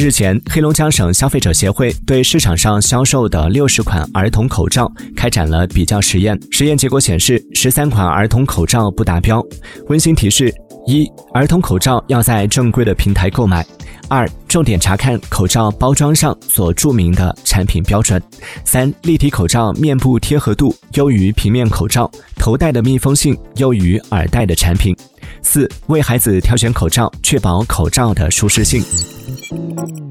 日前，黑龙江省消费者协会对市场上销售的六十款儿童口罩开展了比较实验。实验结果显示，十三款儿童口罩不达标。温馨提示：一、儿童口罩要在正规的平台购买；二、重点查看口罩包装上所注明的产品标准；三、立体口罩面部贴合度优于平面口罩，头戴的密封性优于耳戴的产品；四、为孩子挑选口罩，确保口罩的舒适性。Música